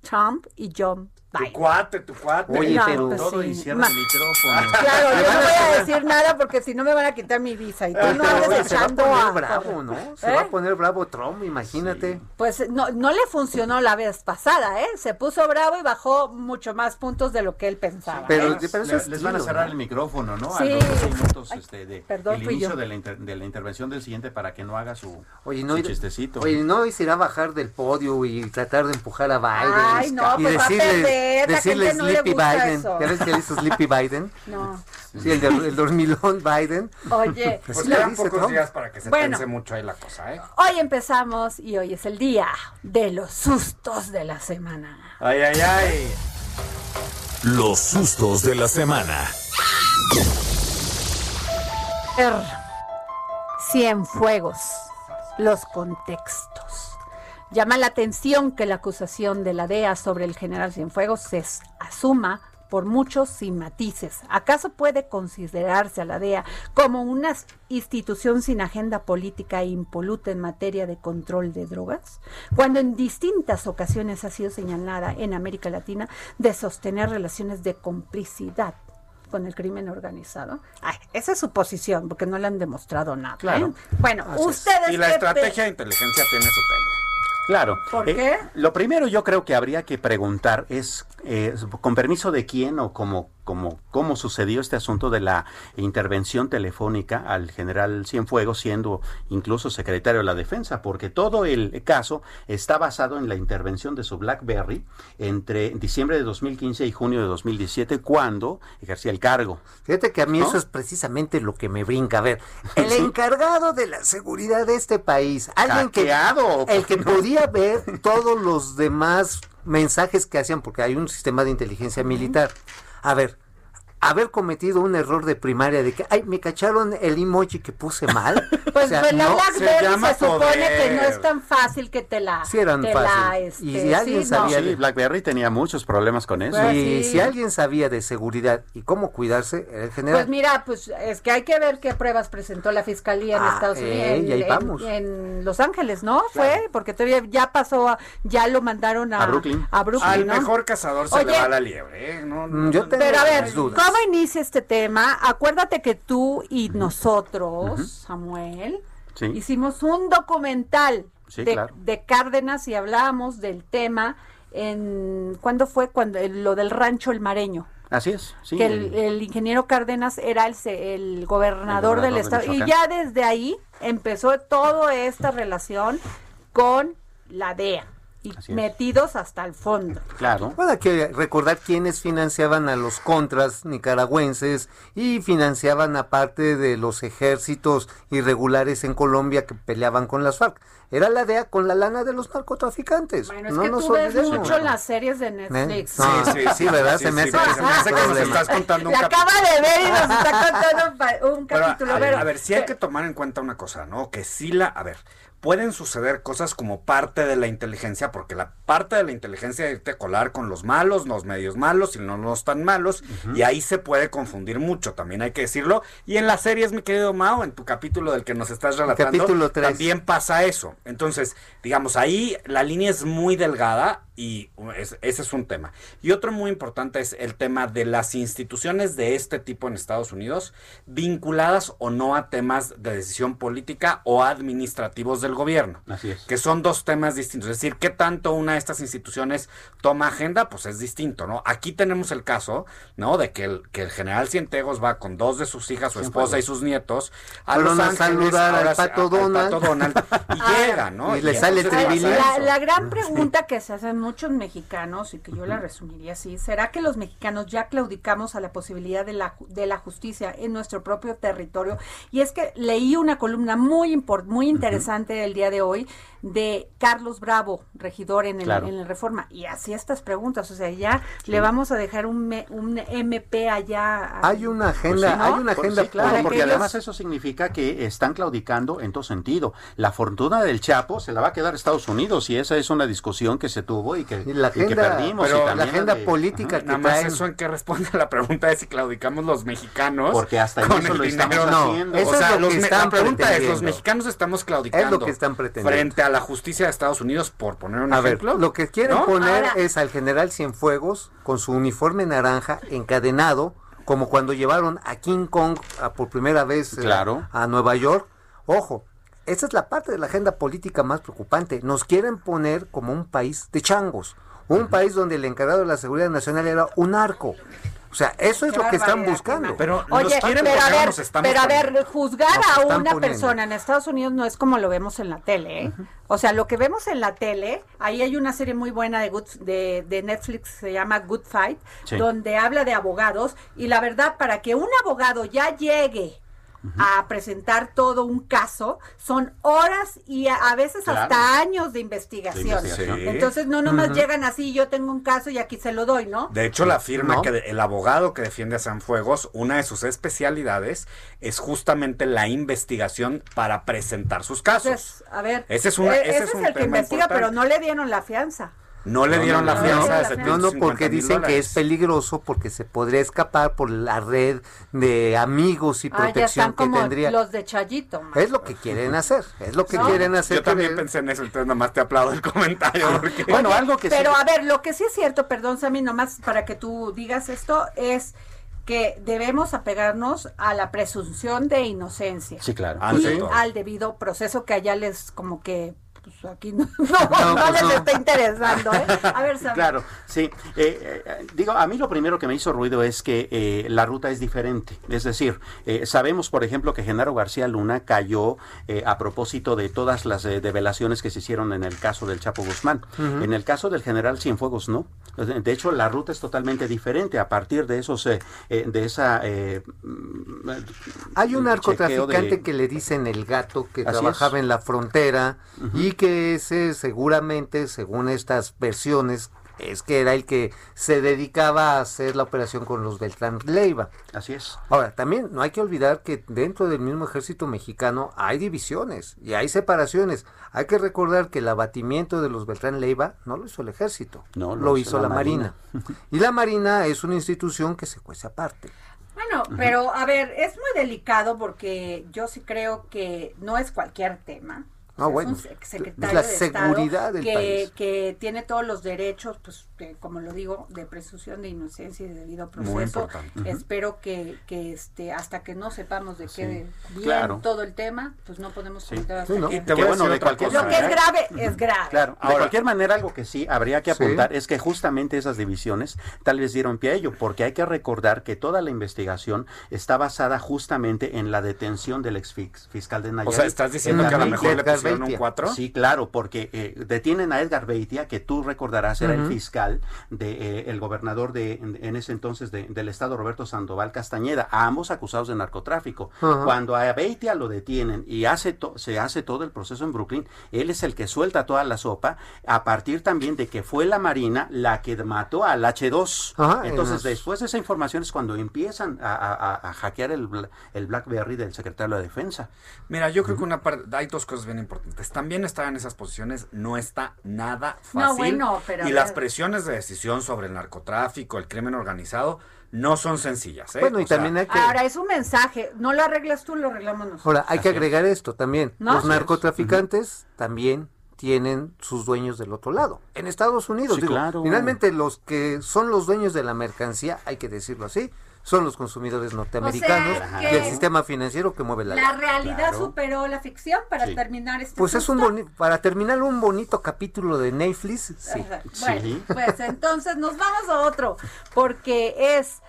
Trump y John Biden. cuate, tu cuate. Oye, No, pero... pues Todo sí. y cierra Ma- el micrófono. Claro, yo no voy a decir nada porque si no me van a quitar mi visa y tú no andes oye, se va a echando poner a- bravo, ¿no? Se ¿Eh? va a poner bravo Trump, imagínate. Pues no, no le funcionó la vez pasada, ¿eh? Se puso bravo y bajó mucho más puntos de lo que él pensaba. Pero- ¿eh? pero eso Le- es les van a cerrar ¿no? el micrófono, ¿no? Sí. A los dos minutos Ay, este, de perdón, el fui inicio yo. de la, inter- de la intervención del siguiente para que no haga su, Oye, no, su chistecito. oye, no y se irá a bajar del podio y tratar de empujar a Biden. Ay, no, y pues va decirle gente no le Sleepy gusta Biden. eso. ¿Ya ves que le hizo Sleepy Biden? No. Sí, el, de, el dormilón Biden. Oye, Pues Así quedan pocos Trump. días para que se Bueno. tense mucho ahí la cosa, ¿eh? hoy empezamos y hoy es el día de los sustos de la semana. Ay, ay, ay. Los sustos de la semana. Er, Cienfuegos, los contextos. Llama la atención que la acusación de la DEA sobre el general Cienfuegos se asuma por muchos sin matices. ¿Acaso puede considerarse a la DEA como una institución sin agenda política e impoluta en materia de control de drogas? Cuando en distintas ocasiones ha sido señalada en América Latina de sostener relaciones de complicidad con el crimen organizado. Ay, esa es su posición, porque no le han demostrado nada. Claro. ¿eh? Bueno, Así es. ustedes... Y la estrategia de inteligencia tiene su tema. Claro. ¿Por Eh, qué? Lo primero yo creo que habría que preguntar es, eh, ¿con permiso de quién o como, como cómo sucedió este asunto de la intervención telefónica al general Cienfuegos siendo incluso secretario de la Defensa, porque todo el caso está basado en la intervención de su BlackBerry entre diciembre de 2015 y junio de 2017 cuando ejercía el cargo. Fíjate que a mí ¿No? eso es precisamente lo que me brinca. A ver, el encargado de la seguridad de este país, alguien que Hackeado, el que ¿no? podía ver todos los demás mensajes que hacían, porque hay un sistema de inteligencia militar. A ver, haber cometido un error de primaria de que, ay, me cacharon el emoji que puse mal. Pues, O sea, pues la no, BlackBerry se, llama supone poder. que no es tan fácil que te la. Sí eran te la, fácil. este, Y si alguien sí, no. sabía Sí, BlackBerry tenía muchos problemas con eso. Pues y sí. si alguien sabía de seguridad y cómo cuidarse, el general. Pues mira, pues es que hay que ver qué pruebas presentó la fiscalía en Ah, Estados Unidos, eh, en, y ahí en- vamos. en Los Ángeles, ¿no? Fue porque todavía ya pasó, a- ya lo mandaron a, A Brooklyn. a Brooklyn, Al ¿no? mejor cazador se Oye, le va la liebre. ¿eh? No, no, Mm, yo tengo Pero a ver, mis ¿cómo inicia este tema? Acuérdate que tú y nosotros, Samuel, Sí. hicimos un documental Sí, de, claro. de Cárdenas y hablábamos del tema en ¿cuándo fue cuando lo del rancho El Mareño? Así es, sí. que el, el ingeniero Cárdenas era el, el gobernador, El gobernador del de estado y ya desde ahí empezó toda esta relación con la DEA y metidos hasta el fondo. Claro. Bueno, hay que recordar quiénes financiaban a los contras nicaragüenses y financiaban aparte de los ejércitos irregulares en Colombia que peleaban con las FARC. Era la DEA con la lana de los narcotraficantes. Bueno, es no que nos tú ves olvidemos. mucho las series de Netflix. ¿Eh? No, sí, sí, ¿verdad? Se me hace que se me hace que nos estás contando un La cap- acaba de ver y nos está contando un Pero, capítulo. a, ver, pero- a ver, sí hay que tomar en cuenta una cosa, ¿no? Que sí la, a ver, pueden suceder cosas como parte de la inteligencia, porque la parte de la inteligencia es irte a colar con los malos, los medios malos y no los tan malos, y ahí se puede confundir mucho, también hay que decirlo. Y en las series, mi querido Mao, en tu capítulo del que nos estás relatando, Capítulo también pasa eso. Entonces, digamos, ahí la línea es muy delgada y uh, es- ese es un tema. Y otro muy importante es el tema de las instituciones de este tipo en Estados Unidos, vinculadas o no a temas de decisión política o administrativos del gobierno. Así es. Que son dos temas distintos. Es decir, ¿qué tanto una de estas instituciones toma agenda? Pues es distinto, ¿no? Aquí tenemos el caso, ¿no? De que el, que el general Cientegos va con dos de sus hijas, su esposa y sus nietos a Fueron Los a Ángeles, saludar al Pato a- al Donald. Pato Donald, y llega, ¿no? Y le sale tribilín. La, gran pregunta que se hacen muchos mexicanos, y que yo la resumiría así, ¿será que los mexicanos ya claudicamos a la posibilidad de la, ju- de la justicia en nuestro propio territorio? Y es que leí una columna muy, impor- muy interesante el día de hoy de Carlos Bravo, regidor en el, Claro. en el Reforma, y hacía estas preguntas, o sea, ya le vamos a dejar un, me- un MP allá. Hay una Pues agenda, ¿no? hay una Por- agenda sí, porque ellos- además eso significa que están claudicando en todo sentido. La fortuna del Chapo se la va a quedar Estados Unidos y esa es una discusión que se tuvo y que, Y la y que agenda- perdimos. y la también agenda de- política que Nada más eso en que responde a la pregunta de si claudicamos los mexicanos. Porque hasta con eso el lo estamos dinero. haciendo. eso o es sea, lo los que me- están la pregunta es, los mexicanos estamos claudicando. Es lo que están pretendiendo. Frente a la justicia de Estados Unidos, por poner un A ver, ejemplo. lo que quieren ¿no? poner Ahora- es al general Cienfuegos con su uniforme naranja encadenado, como cuando llevaron a King Kong a- por primera vez eh, Claro. a Nueva York. Ojo, esa es la parte de la agenda política más preocupante. Nos quieren poner como un país de changos, un país donde el encargado de la seguridad nacional era un arco. O sea, eso es Qué lo que están buscando. Pero Oye, pero a ver, pero a ver, juzgar a una poniendo. persona en Estados Unidos no es como lo vemos en la tele, ¿eh? O sea, lo que vemos en la tele, ahí hay una serie muy buena de, Good- de, de Netflix, se llama Good Fight, Sí. donde habla de abogados, y la verdad, para que un abogado ya llegue a presentar todo un caso, son horas y a, a veces Claro. hasta años de investigación. De investigación. Sí. Entonces, no nomás llegan así, yo tengo un caso y aquí se lo doy, ¿no? De hecho, la firma ¿No? que de- el abogado que defiende a Sanfuegos, una de sus especialidades es justamente la investigación para presentar sus casos. Entonces, a ver, Ese es una- eh, ese ese es es un el que investiga, pero no le dieron la fianza. No le dieron no, la no, fianza no, de no, 750 No, no, porque dicen que es peligroso porque se podría escapar por la red de amigos y Ah, ya están protección que como tendría. los de Chayito. man. Es lo que quieren hacer, es lo que No. quieren hacer. Yo también que- pensé en eso, entonces nada más te aplaudo el comentario. porque- Bueno, algo que Pero sí- a ver, lo que sí es cierto, perdón, Sammy, nomás para que tú digas esto, es que debemos apegarnos a la presunción de inocencia. Sí, claro. Y todo. al debido proceso que allá les como que pues aquí no, no, no les está interesando. ¿eh? A ver, Sam. Claro, sí. Eh, eh, digo, a mí lo primero que me hizo ruido es que eh, la ruta es diferente. Es decir, eh, sabemos, por ejemplo, que Genaro García Luna cayó eh, a propósito de todas las eh, develaciones que se hicieron en el caso del Chapo Guzmán. En el caso del general Cienfuegos, no. De hecho, la ruta es totalmente diferente a partir de esos, de esa... Hay un narcotraficante de- que le dicen el gato que Así trabajaba es. en la frontera y que ese seguramente, según estas versiones, es que era el que se dedicaba a hacer la operación con los Beltrán Leiva. Así es. Ahora, también no hay que olvidar que dentro del mismo ejército mexicano hay divisiones y hay separaciones. Hay que recordar que el abatimiento de los Beltrán Leiva no lo hizo el ejército, No, lo, hizo la, Marina. y la Marina es una institución que se cuece aparte. Bueno, pero a ver, es muy delicado porque yo sí creo que no es cualquier tema. Ah, bueno, es un sec- secretario la de seguridad Estado del que, país. que tiene todos los derechos, pues, que, como lo digo, de presunción de inocencia y de debido proceso. Espero que, que este, hasta que no sepamos de Sí, quede bien claro. todo el tema, pues no podemos comentar hasta Sí, ¿no? que- te voy cosa, Lo que es ¿eh? grave es grave. Claro, de cualquier manera algo que sí habría que Sí. apuntar es que justamente esas divisiones tal vez dieron pie a ello, porque hay que recordar que toda la investigación está basada justamente en la detención del ex fiscal de Nayarit. sea, ¿estás diciendo que a lo mejor le pusieron un cuatro? Sí, claro, porque eh, detienen a Edgar Beitia, que tú recordarás era el Ujú. Fiscal de eh, el gobernador de en, en ese entonces de- del estado Roberto Sandoval Castañeda, a ambos acusados de narcotráfico. Cuando a Beitia lo detienen y hace to- se hace todo el proceso en Brooklyn, él es el que suelta toda la sopa, a partir también de que fue la Marina la que mató al H2. Ajá, Entonces, en- después de esa información es cuando empiezan a, a- a- a hackear el, el BlackBerry del secretario de la Defensa. Mira, yo creo que una parte, hay dos cosas bien importantes. También estar en esas posiciones no está nada fácil. No, bueno, pero y las ver. De decisión sobre el narcotráfico, el crimen organizado, no son sencillas. ¿eh? Bueno, y O sea, también hay que... Ahora es un mensaje, no lo arreglas tú, lo arreglamos nosotros. Ahora, hay que agregar esto también. ¿No? Los narcotraficantes también tienen sus dueños del otro lado. En Estados Unidos, Sí, digo, claro. finalmente los que son los dueños de la mercancía, hay que decirlo así, son los consumidores norteamericanos O sea, y el sistema financiero que mueve la, La realidad Claro. superó la ficción para Sí. terminar este Pues es un boni- para terminar un bonito capítulo de Netflix, sí. Bueno, pues entonces nos vamos a otro, porque es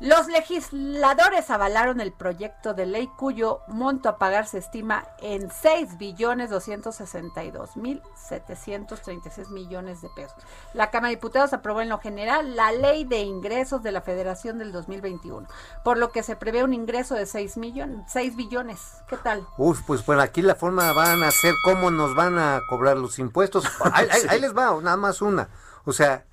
los legisladores avalaron el proyecto de ley cuyo monto a pagar se estima en 6 billones 262 mil 736 millones de pesos. La Cámara de Diputados aprobó en lo general la ley de ingresos de la Federación del 2021, por lo que se prevé un ingreso de 6 millones, 6 billones. ¿Qué tal? Uf, pues bueno, aquí la forma van a ser cómo nos van a cobrar los impuestos. Ahí, ahí- Sí. ahí les va, nada más una. O sea,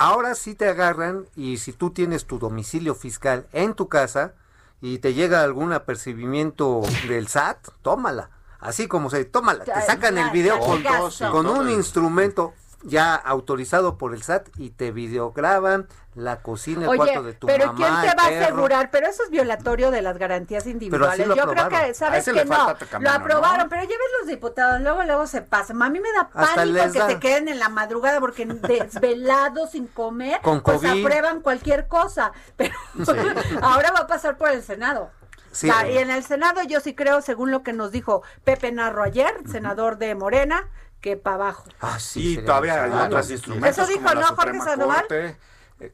ahora sí te agarran y si tú tienes tu domicilio fiscal en tu casa y te llega algún apercibimiento del SAT, tómala. Así como se, tómala. Te sacan ya, el video con, con un instrumento ya autorizado por el SAT y te videograban la cocina, el Oye, cuarto de tu pero mamá, ¿quién te va a asegurar? Pero eso es violatorio de las garantías individuales. Yo creo que, ¿sabes que no? camino, Lo aprobaron, ¿no? pero ya ves los diputados, luego luego se pasan. A mí me da pánico que da. se queden en la madrugada porque desvelados sin comer, Con pues COVID. aprueban cualquier cosa. Pero ahora va a pasar por el Senado. Sí. O sea, y en el Senado yo sí creo, según lo que nos dijo Pepe Narro ayer, senador de Morena, que para abajo. Ah, Sí, sería todavía hay otros instrumentos Eso dijo, como la ¿no, Jorge Suprema Sandoval? Corte,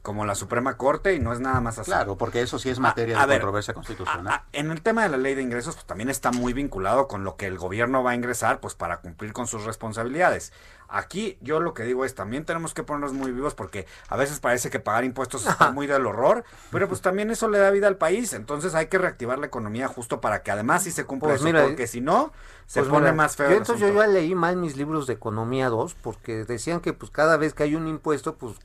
como la Suprema Corte y no es nada más así. Claro, porque eso sí es materia A- a de ver, controversia constitucional. a- en el tema de la ley de ingresos, pues también está muy vinculado con lo que el gobierno va a ingresar, pues para cumplir con sus responsabilidades. Aquí yo lo que digo es, también tenemos que ponernos muy vivos porque a veces parece que pagar impuestos está muy del horror, pero pues también eso le da vida al país, entonces hay que reactivar la economía justo para que además sí se cumpla Pues eso, mira, porque si no, se Pues pone mira, más feo. yo entonces yo ya leí mal mis libros de economía 2 porque decían que pues cada vez que hay un impuesto pues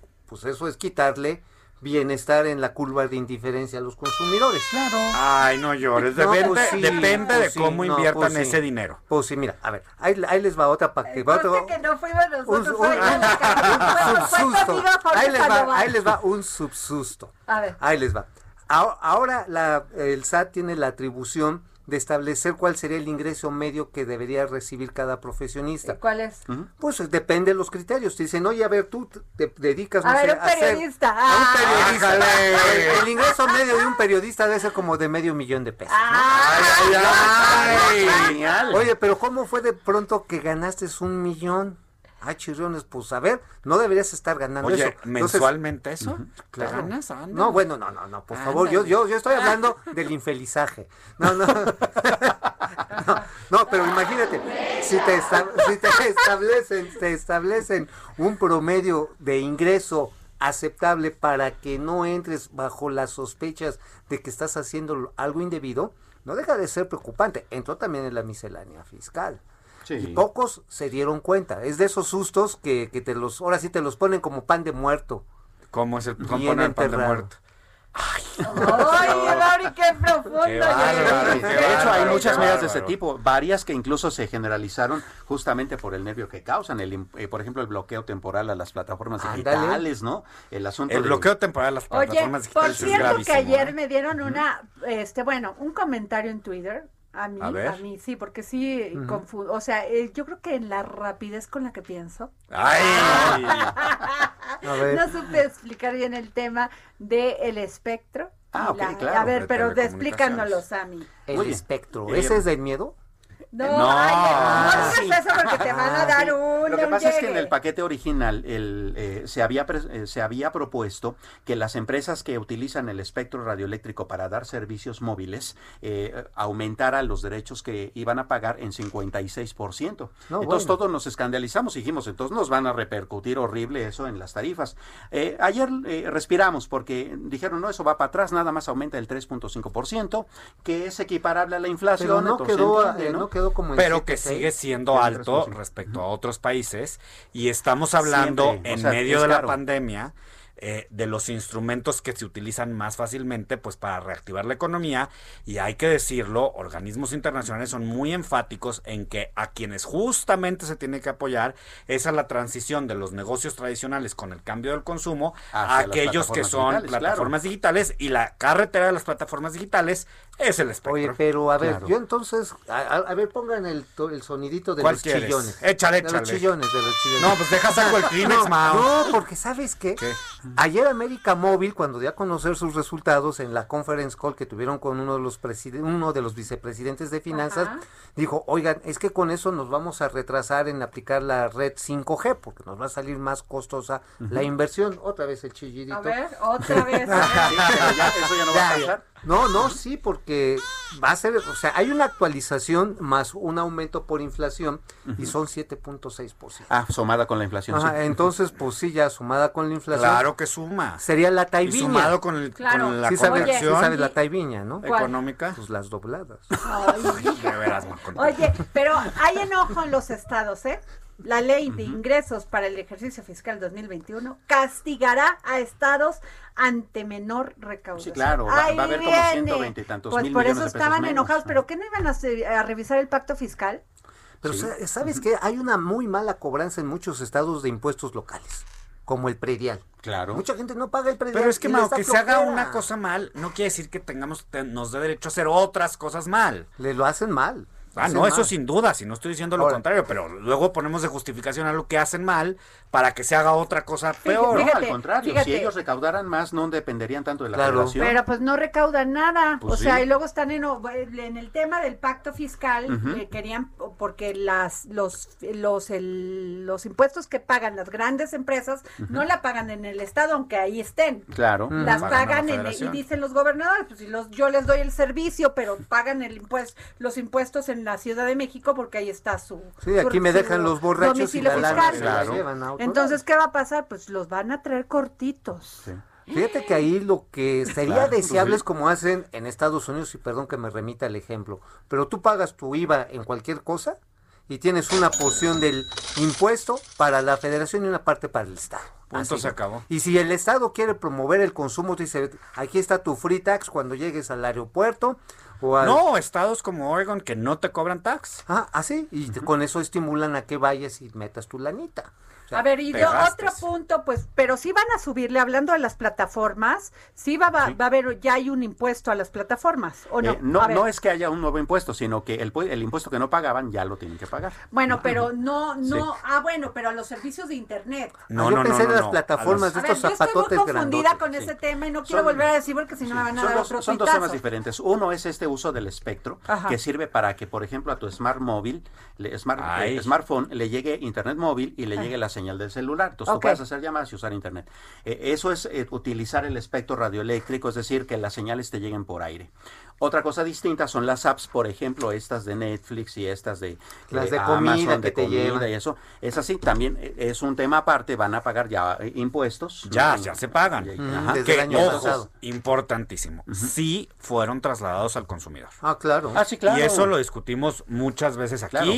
pues eso es quitarle bienestar en la curva de indiferencia a los consumidores. Claro. Ay, no llores, No, depende, pues sí, depende pues de sí, cómo no, inviertan pues sí. ese dinero. Pues sí, mira, a ver, ahí, ahí les va otra para que otro- que no fuimos nosotros, un- un- subsusto. Ahí les va, ahí les va un subsusto. A ver. Ahí les va. Ahora, ahora la- el SAT tiene la atribución de establecer cuál sería el ingreso medio que debería recibir cada profesionista. ¿Cuál es? Pues eh, depende de los criterios. Te dicen, oye, a ver, tú te dedicas, no A sé, ver, un periodista. a un Ah. periodista. El, el ingreso medio de un periodista debe ser como de medio millón de pesos. ¿no? Ay, Genial. Oye, pero ¿cómo fue de pronto que ganaste un millón? Ah, chirriones, pues a ver, no deberías estar ganando Oye, eso. Entonces, mensualmente eso. ¿Te claro. ganas? Anda. No, bueno, no, no, no, por favor, yo, yo, yo estoy hablando del infelizaje. No, no. no, no, pero imagínate, si te, si te establecen, te establecen un promedio de ingreso aceptable para que no entres bajo las sospechas de que estás haciendo algo indebido, no deja de ser preocupante. Entró también en la miscelánea fiscal. Sí. Y pocos se dieron cuenta. Es de esos sustos que, que te los, ahora sí te los ponen como pan de muerto. ¿Cómo es el poner pan de muerto? Ay, Mauri, qué profundo. Qué bárbaro, qué De hecho, hay muchas medidas de ese tipo, varias que incluso se generalizaron justamente por el nervio que causan, el, eh, por ejemplo, el bloqueo temporal a las plataformas digitales, ¿no? El asunto El de- bloqueo temporal a las Oye, plataformas por digitales es cierto que ayer ¿eh? me dieron una, este, bueno, un comentario en Twitter. A mí, A a, ver. mí, sí, porque sí, confu- o sea, eh, yo creo que en la rapidez con la que pienso, ¡Ay! A ver. no supe explicar bien el tema del espectro. Ah, y ok, la- claro, A ver, de pero de telecomunicaciones. explícanos, Sammy. El Oye, espectro. eh, ¿Ese es del miedo? No, No. ay, Ah, no eso porque te van a Ah, dar sí. un Lo que un pasa es que en el paquete original el, eh, se, había eh, se había propuesto que las empresas que utilizan el espectro radioeléctrico para dar servicios móviles eh, aumentaran los derechos que iban a pagar en 56%. No, entonces bueno. todos nos escandalizamos y dijimos, entonces nos van a repercutir horrible eso en las tarifas. Eh, ayer eh, respiramos porque dijeron, no, eso va para atrás, nada más aumenta el 3.5%, que es equiparable a la inflación. Pero no entonces quedó, entiende, eh, ¿no? no quedó como en pero que 7.6, sigue siendo alto 3.5. respecto a otros países y estamos hablando Siempre, o en sea, medio de la pandemia eh, de los instrumentos que se utilizan más fácilmente pues para reactivar la economía y hay que decirlo, organismos internacionales son muy enfáticos en que a quienes justamente se tiene que apoyar es a la transición de los negocios tradicionales con el cambio del consumo a Hacia aquellos que son digitales, claro. plataformas digitales y la carretera de las plataformas digitales es el espectro. Oye, pero a ver, Claro. yo entonces, a, ver, pongan el, el sonidito de ¿Cuál los quieres? chillones. Échale, De los échale. chillones, de los chillones. No, pues deja saco el Kleenex, no, Mao. no, porque ¿sabes qué? ¿Qué? Ayer América Móvil, cuando dio a conocer sus resultados en la conference call que tuvieron con uno de los uno de los vicepresidentes de finanzas, Ajá. dijo, oigan, es que con eso nos vamos a retrasar en aplicar la red 5G, porque nos va a salir más costosa la inversión. Otra vez el chillidito. A ver, otra vez. Sí, ya, eso ya no va a pasar. No, no, sí, porque va a ser, o sea, hay una actualización más un aumento por inflación y son 7.6%. Ah, sumada con la inflación. Ajá, sí. entonces, pues sí, ya sumada con la inflación. Claro que suma. Sería la Y taiviña. sumado con, el, Claro. con la sí, sabes, sí sabes la taiviña, ¿no? ¿Cuál? económica. Pues las dobladas. Ay, De veras. Oye, pero hay enojo en los estados, ¿eh? La ley de ingresos para el ejercicio fiscal 2021 castigará a estados ante menor recaudación. Sí, claro, va- Ahí va a haber como viene. 120 y tantos Pues mil por millones eso de pesos estaban menos, enojados, ¿no? pero ¿qué no iban a, revisar el pacto fiscal? Pero sa- ¿sabes qué? Hay una muy mala cobranza en muchos estados de impuestos locales, como el predial. Claro. Mucha gente no paga el predial. Pero es que, y les Mao, da que se haga una cosa mal, no quiere decir que tengamos, te- nos dé derecho a hacer otras cosas mal. Le lo hacen mal. Ah, hacen no, eso sin duda, si no estoy diciendo lo Ahora- contrario, pero luego ponemos de justificación a lo que hacen mal para que se haga otra cosa peor. No, Fíjate, al contrario, fíjate. si ellos recaudaran más, no dependerían tanto de la Claro. federación. Pero pues no recaudan nada. Pues o sea, y luego están en, en el tema del pacto fiscal, eh, querían, porque las los los el- los impuestos que pagan las grandes empresas no la pagan en el Estado, aunque ahí estén. Claro. Las Pagan en, y federación. dicen los gobernadores, pues si los, yo les doy el servicio, pero pagan el impuesto, los impuestos en la Ciudad de México porque ahí está su Sí, su- aquí me su dejan los borrachos y la lana fiscal. se la Claro. llevan a otro Entonces, ¿qué va a pasar? Pues los van a traer cortitos. Sí. Fíjate que ahí lo que sería Claro, deseable sí. es como hacen en Estados Unidos, y perdón que me remita el ejemplo, pero tú pagas tu IVA en cualquier cosa y tienes una porción del impuesto para la federación y una parte para el Estado. Punto, Así. se acabó. Y si el Estado quiere promover el consumo, te dice, aquí está tu free tax cuando llegues al aeropuerto al... No, estados como Oregon que no te cobran tax. Ah, así, y te- con eso estimulan a que vayas y metas tu lanita. Sea, A ver, y gastes. otro punto, pues, pero sí van a subirle, hablando de las plataformas, sí va, va, va a haber, ya hay un impuesto a las plataformas, ¿o no? Eh, no, no es que haya un nuevo impuesto, sino que el, el impuesto que no pagaban ya lo tienen que pagar. Bueno, pero no, no, Sí. ah, bueno, pero a los servicios de internet. No, yo pensé en las plataformas de A ver, estos yo estoy muy zapatotes confundida grandotes. con ese tema y no quiero Son- volver a decir porque si no me van a Son dar dos, otro son dos temas diferentes. Uno es este uso del espectro, Ajá. que sirve para que, por ejemplo, a tu smart móvil, le- smart, eh, smartphone, le llegue internet móvil y le Ah. llegue la señal del celular. Entonces Ok. tú puedes hacer llamadas y usar internet. Eh, eso es eh, utilizar el espectro radioeléctrico, es decir, que las señales te lleguen por aire. Otra cosa distinta son las apps, por ejemplo, estas de Netflix y estas de, Las eh, de comida Amazon, que de te comida llevan. y eso. Es así, también eh, es un tema aparte, van a pagar ya eh, impuestos. Ya, ¿no? ya se pagan. Ajá. desde Que, el año ojo, pasado. importantísimo. Sí fueron trasladados al consumidor. Ah, claro. Ah, sí, claro. Y eso lo discutimos muchas veces aquí Claro.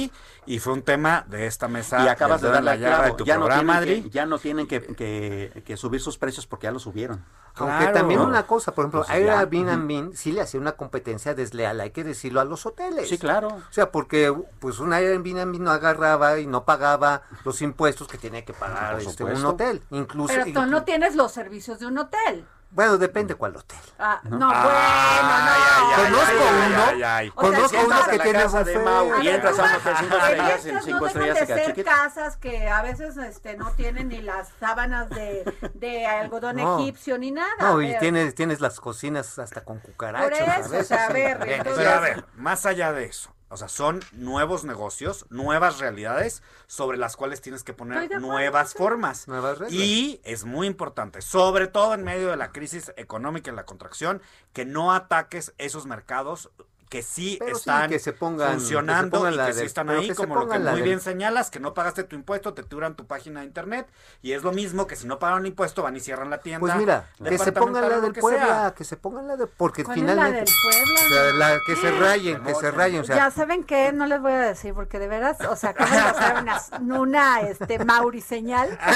y fue un tema de esta mesa. y acabas de darle la clavo. de tu ya, no programa, tienen Adri. que, ya no tienen que, que- que subir sus precios porque ya lo subieron. Aunque Claro. también una cosa, por ejemplo, ya, Airbnb sí le hacía una competencia desleal, hay que decirlo a los hoteles. Sí, claro. O sea, porque pues un Airbnb no agarraba y no pagaba los impuestos que tenía que pagar este, un hotel. Incluso, Pero tú no tienes los servicios de un hotel. Bueno, depende cuál hotel. Ah, no, Ay, bueno, no. Conozco ay, uno, ay, ay. O sea, conozco uno que a tiene casa de buffet. Mau A y ver, entras a un tú hotel vas- cinco estrellas, en cinco no estrellas se de queda ser chiquito. casas que a veces este, no tienen ni las sábanas de, de algodón No. egipcio ni nada. No, A y ver, tienes, tienes las cocinas hasta con cucarachas. Por eso, veces, o sea, a ver, entonces- Pero a ver, más allá de eso, o sea, son nuevos negocios, nuevas realidades sobre las cuales tienes que poner nuevas formas. Nuevas reglas. Y es muy importante, sobre todo en medio de la crisis económica y la contracción, que no ataques esos mercados que sí Pero sí, están que se pongan- que se funcionando pongan y la que sí están ahí, que se como lo que pongan la muy bien señalas, que no pagaste tu impuesto, te tiran tu página de internet, y es lo mismo que si no pagan impuesto van y cierran la tienda. Pues mira, que se pongan la del que Puebla, sea. que se pongan la de porque ¿Cuál es la finalmente del Puebla? o sea, la que se rayen, que se rayen, o sea, ya saben que no les voy a decir porque de veras, o sea, acabo de hacer una, una este Mauri señal.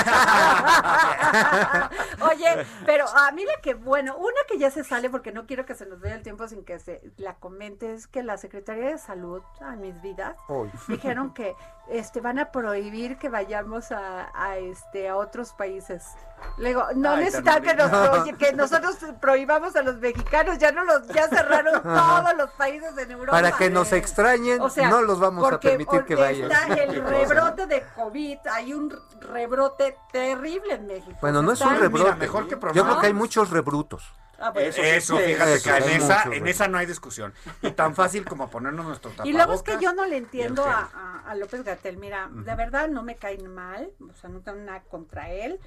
Oye, pero ah, mira que bueno, una que ya se sale porque no quiero que se nos vaya el tiempo sin que se la comente es que la Secretaría de Salud a mis vidas Hoy. dijeron que este van a prohibir que vayamos a, a, este a otros países. Le digo, no Ay, necesitan que, nos que nosotros prohibamos a los mexicanos, ya no los ya cerraron todos los países en Europa. para que nos extrañen, O sea, no los vamos a permitir que vayan. Está el rebrote de COVID, hay un rebrote terrible en México. Bueno, no es un rebrote. Mira, mejor que Yo creo que hay muchos rebrutos. Ah, bueno. Eso Eso, sí, fíjate eso, que en esa, mucho, en esa no hay discusión. Y tan fácil como ponernos nuestro tapabocas. Y luego es que yo no le entiendo a, a- a López Gatel. Mira, la verdad no me cae mal, o sea, no tengo nada contra él.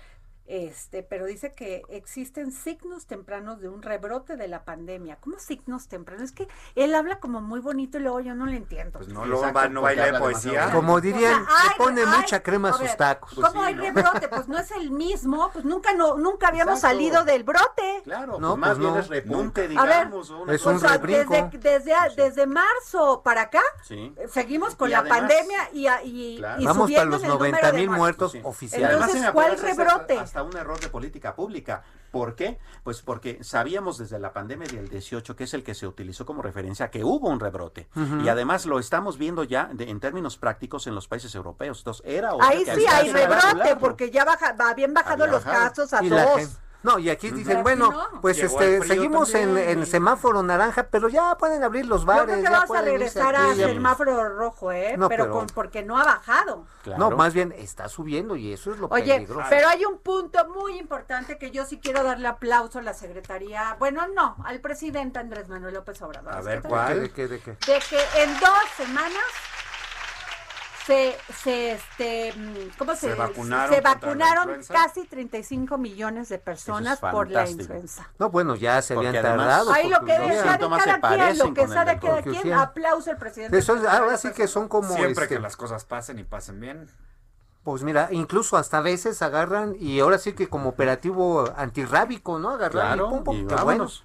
Este, pero dice que existen signos tempranos de un rebrote de la pandemia. ¿Cómo signos tempranos? Es que él habla como muy bonito y luego yo no le entiendo. Pues no, lo va, no baila de poesía. demasiado. Como dirían, O sea, ay, le pone ay, mucha crema a sus ver, tacos. ¿Cómo sí, hay ¿no? rebrote? Pues no es el mismo, pues nunca no, nunca habíamos Exacto. salido del brote. Claro, No, pues más pues bien es repunte, A ver, digamos. o es O un sea, rebrinco. desde, desde, desde marzo para acá, Sí. eh, seguimos con Y la además- pandemia y, y, Claro. y Vamos para los en el número 90 de mil muertos. oficiales. me ¿cuál rebrote? Hasta, un error de política pública. ¿Por qué? Pues porque sabíamos desde la pandemia del 18, que es el que se utilizó como referencia, que hubo un rebrote. Y además lo estamos viendo ya de- en términos prácticos en los países europeos. Entonces, era Ahí sí hay rebrote, porque ya baja, habían bajado Había los bajado. casos a Y dos. No, y aquí dicen, bueno, no. pues Llegó este seguimos en, semáforo naranja, pero ya pueden abrir los Yo bares. creo que ya vamos a regresar a semáforo rojo, ¿eh? No, pero, pero- con- porque no ha bajado. Claro. No, más bien está subiendo y eso es lo Oye, peligroso. pero hay un punto muy importante que yo sí quiero darle aplauso a la Secretaría, bueno, no, al presidente Andrés Manuel López Obrador. A ver, ¿cuál? ¿De qué, de qué? De que en dos semanas se, se este, mm, ¿cómo se, Se vacunaron se vacunaron casi 35 millones de personas por la influenza. No, bueno, ya se Porque habían además- tardado. Ahí lo que había- de cada quien, lo que sea el de cada quien, aplauso al presidente. Eso es, ahora sí que son como Siempre este, que las cosas pasen y pasen bien. Pues mira, incluso hasta a veces agarran y ahora sí que como operativo antirrábico, ¿no? Agarran Claro, y pum, pum, y qué vámonos.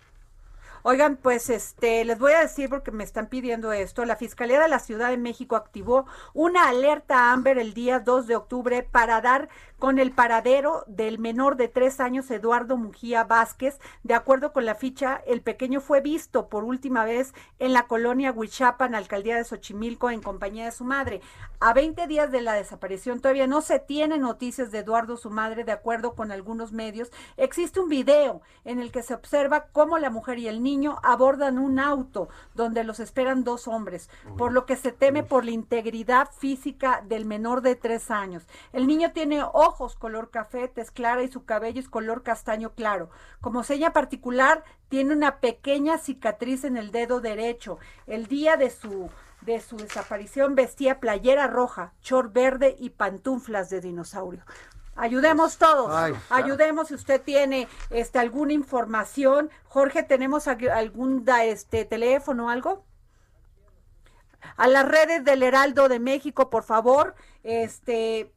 Oigan, pues este, les voy a decir porque me están pidiendo esto. La Fiscalía de la Ciudad de México activó una alerta Amber el día 2 de octubre para dar con el paradero del menor de tres años Eduardo Mujía Vázquez. De acuerdo con la ficha, el pequeño fue visto por última vez en la colonia Huichapan, alcaldía de Xochimilco, en compañía de su madre. A 20 días de la desaparición todavía no se tiene noticias de Eduardo, su madre, de acuerdo con algunos medios. Existe un video en el que se observa cómo la mujer y el niño abordan un auto donde los esperan dos hombres, por lo que se teme por la integridad física del menor de tres años. El niño tiene ojos color café, tez clara y su cabello es color castaño claro. Como seña particular, tiene una pequeña cicatriz en el dedo derecho. El día de su de su desaparición vestía playera roja, short verde y pantuflas de dinosaurio. Ayudemos todos, ayudemos si usted tiene este alguna información. Jorge, ¿tenemos algún este teléfono o algo? A las redes del Heraldo de México, por favor. Este,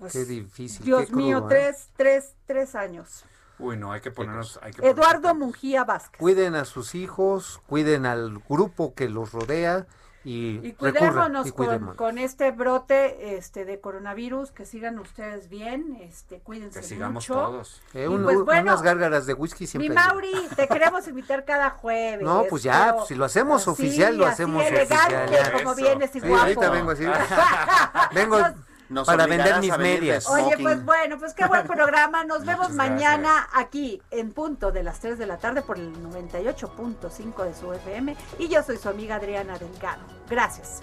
pues, qué difícil. Dios mío, ¿eh? tres, tres, tres años. Uy, no, hay que ponernos. Eduardo Mungía Vázquez. Cuiden a sus hijos, cuiden al grupo que los rodea y, y cuidémonos con, este brote este de coronavirus, que sigan ustedes bien, este cuídense que sigamos mucho. todos. Eh, pues unas gárgaras de whisky siempre. Mi Mauri, te queremos invitar cada jueves. No, pues ya, pues si lo hacemos oficial, lo hacemos oficial. como vienes y ahorita vengo así. vengo para vender mis medias. Oye, pues bueno, pues qué buen programa. Nos vemos mañana aquí en punto de las 3 de la tarde por el 98.5 de su FM. Y yo soy su amiga Adriana Delgado. Gracias.